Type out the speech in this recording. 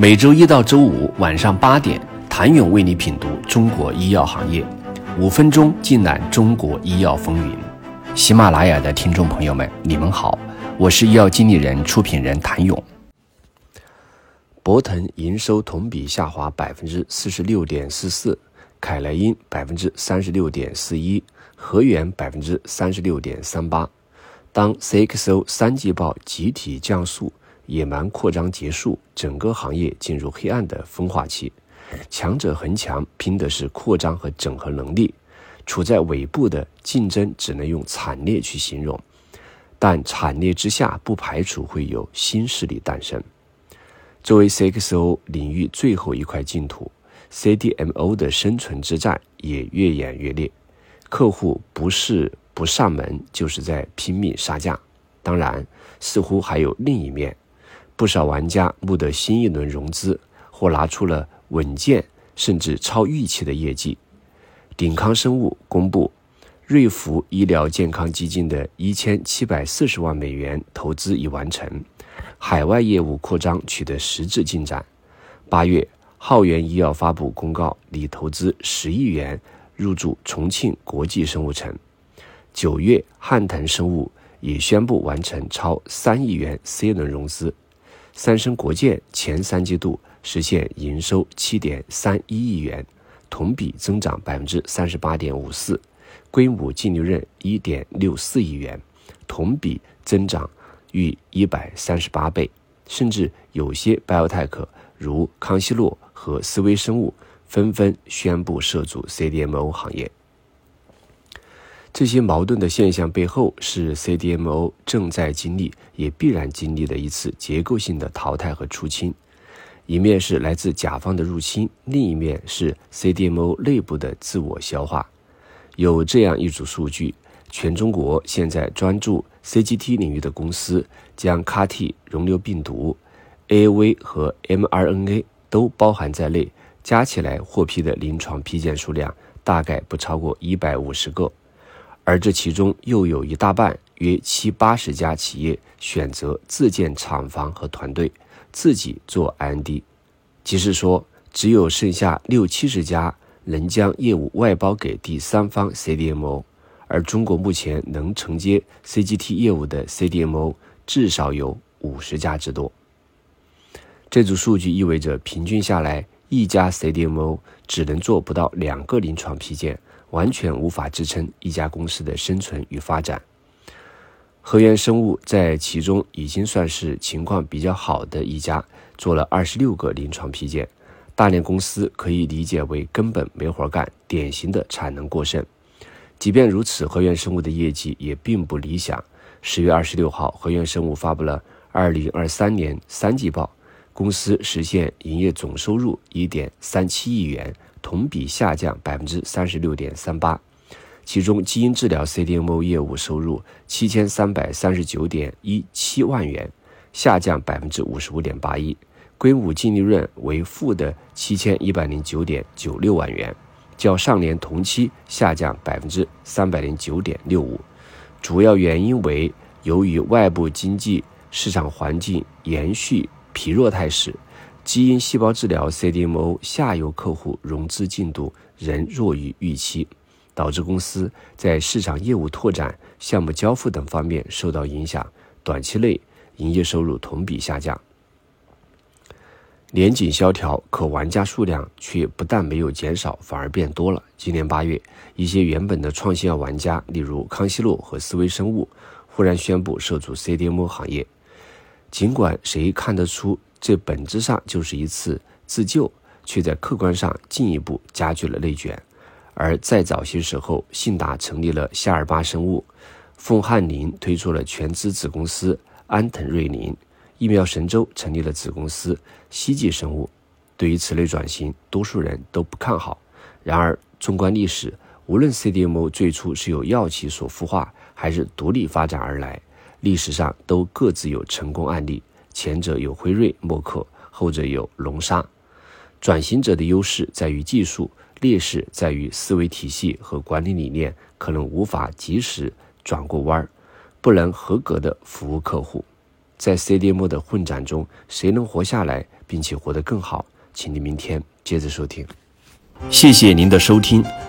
每周一到周五晚上八点，谭勇为你品读中国医药行业，五分钟尽览中国医药风云。喜马拉雅的听众朋友们，你们好，我是医药经理人、出品人谭勇。博腾营收同比下滑百分之四十六点四四，凯莱因百分之三十六点四一，和源百分之三十六点三八。当 CXO 三季报集体降速。野蛮扩张结束，整个行业进入黑暗的分化期。强者恒强，拼的是扩张和整合能力。处在尾部的竞争，只能用惨烈去形容。但惨烈之下，不排除会有新势力诞生。作为 CXO 领域最后一块净土，CDMO 的生存之战也越演越烈。客户不是不上门，就是在拼命杀价。当然，似乎还有另一面。不少玩家募得新一轮融资，或拿出了稳健甚至超预期的业绩。鼎康生物公布，瑞福医疗健康基金的一千七百四十万美元投资已完成，海外业务扩张取得实质进展。八月，浩源医药发布公告，拟投资十亿元入驻重庆国际生物城。九月，汉腾生物也宣布完成超三亿元 C 轮融资。三生国建前三季度实现营收七点三一亿元，同比增长百分之三十八点五四，规模净利润一点六四亿元，同比增长逾一百三十八倍。甚至有些 biotech 如康希诺和思威生物纷纷宣布涉足 CDMO 行业。这些矛盾的现象背后，是 CDMO 正在经历，也必然经历的一次结构性的淘汰和出清。一面是来自甲方的入侵，另一面是 CDMO 内部的自我消化。有这样一组数据：全中国现在专注 CGT 领域的公司，将 CAR-T、溶瘤病毒、AAV 和 mRNA 都包含在内，加起来获批的临床批件数量大概不超过一百五十个。而这其中又有一大半，约七八十家企业选择自建厂房和团队，自己做 R&D，即是说，只有剩下六七十家能将业务外包给第三方 CDMO，而中国目前能承接 CGT 业务的 CDMO 至少有五十家之多。这组数据意味着，平均下来，一家 CDMO 只能做不到两个临床批件。完全无法支撑一家公司的生存与发展。河源生物在其中已经算是情况比较好的一家，做了二十六个临床批件。大连公司可以理解为根本没活干，典型的产能过剩。即便如此，河源生物的业绩也并不理想。十月二十六号，河源生物发布了二零二三年三季报，公司实现营业总收入一点三七亿元。同比下降百分之三十六点三八，其中基因治疗 CDMO 业务收入七千三百三十九点一七万元，下降百分之五十五点八一，规模净利润为负的七千一百零九点九六万元，较上年同期下降百分之三百零九点六五，主要原因为由于外部经济市场环境延续疲弱态势。基因细胞治疗 CDMO 下游客户融资进度仍弱于预期，导致公司在市场业务拓展、项目交付等方面受到影响，短期内营业收入同比下降。年景萧条，可玩家数量却不但没有减少，反而变多了。今年八月，一些原本的创新药玩家，例如康希诺和思维生物，忽然宣布涉足 CDMO 行业。尽管谁看得出？这本质上就是一次自救，却在客观上进一步加剧了内卷。而在早些时候，信达成立了夏尔巴生物，凤翰林推出了全资子公司安藤瑞林，疫苗神州成立了子公司希冀生物。对于此类转型，多数人都不看好。然而，纵观历史，无论 CDMO 最初是由药企所孵化，还是独立发展而来，历史上都各自有成功案例。前者有辉瑞、默克，后者有龙沙。转型者的优势在于技术，劣势在于思维体系和管理理念可能无法及时转过弯儿，不能合格的服务客户。在 CDM 的混战中，谁能活下来，并且活得更好？请您明天接着收听。谢谢您的收听。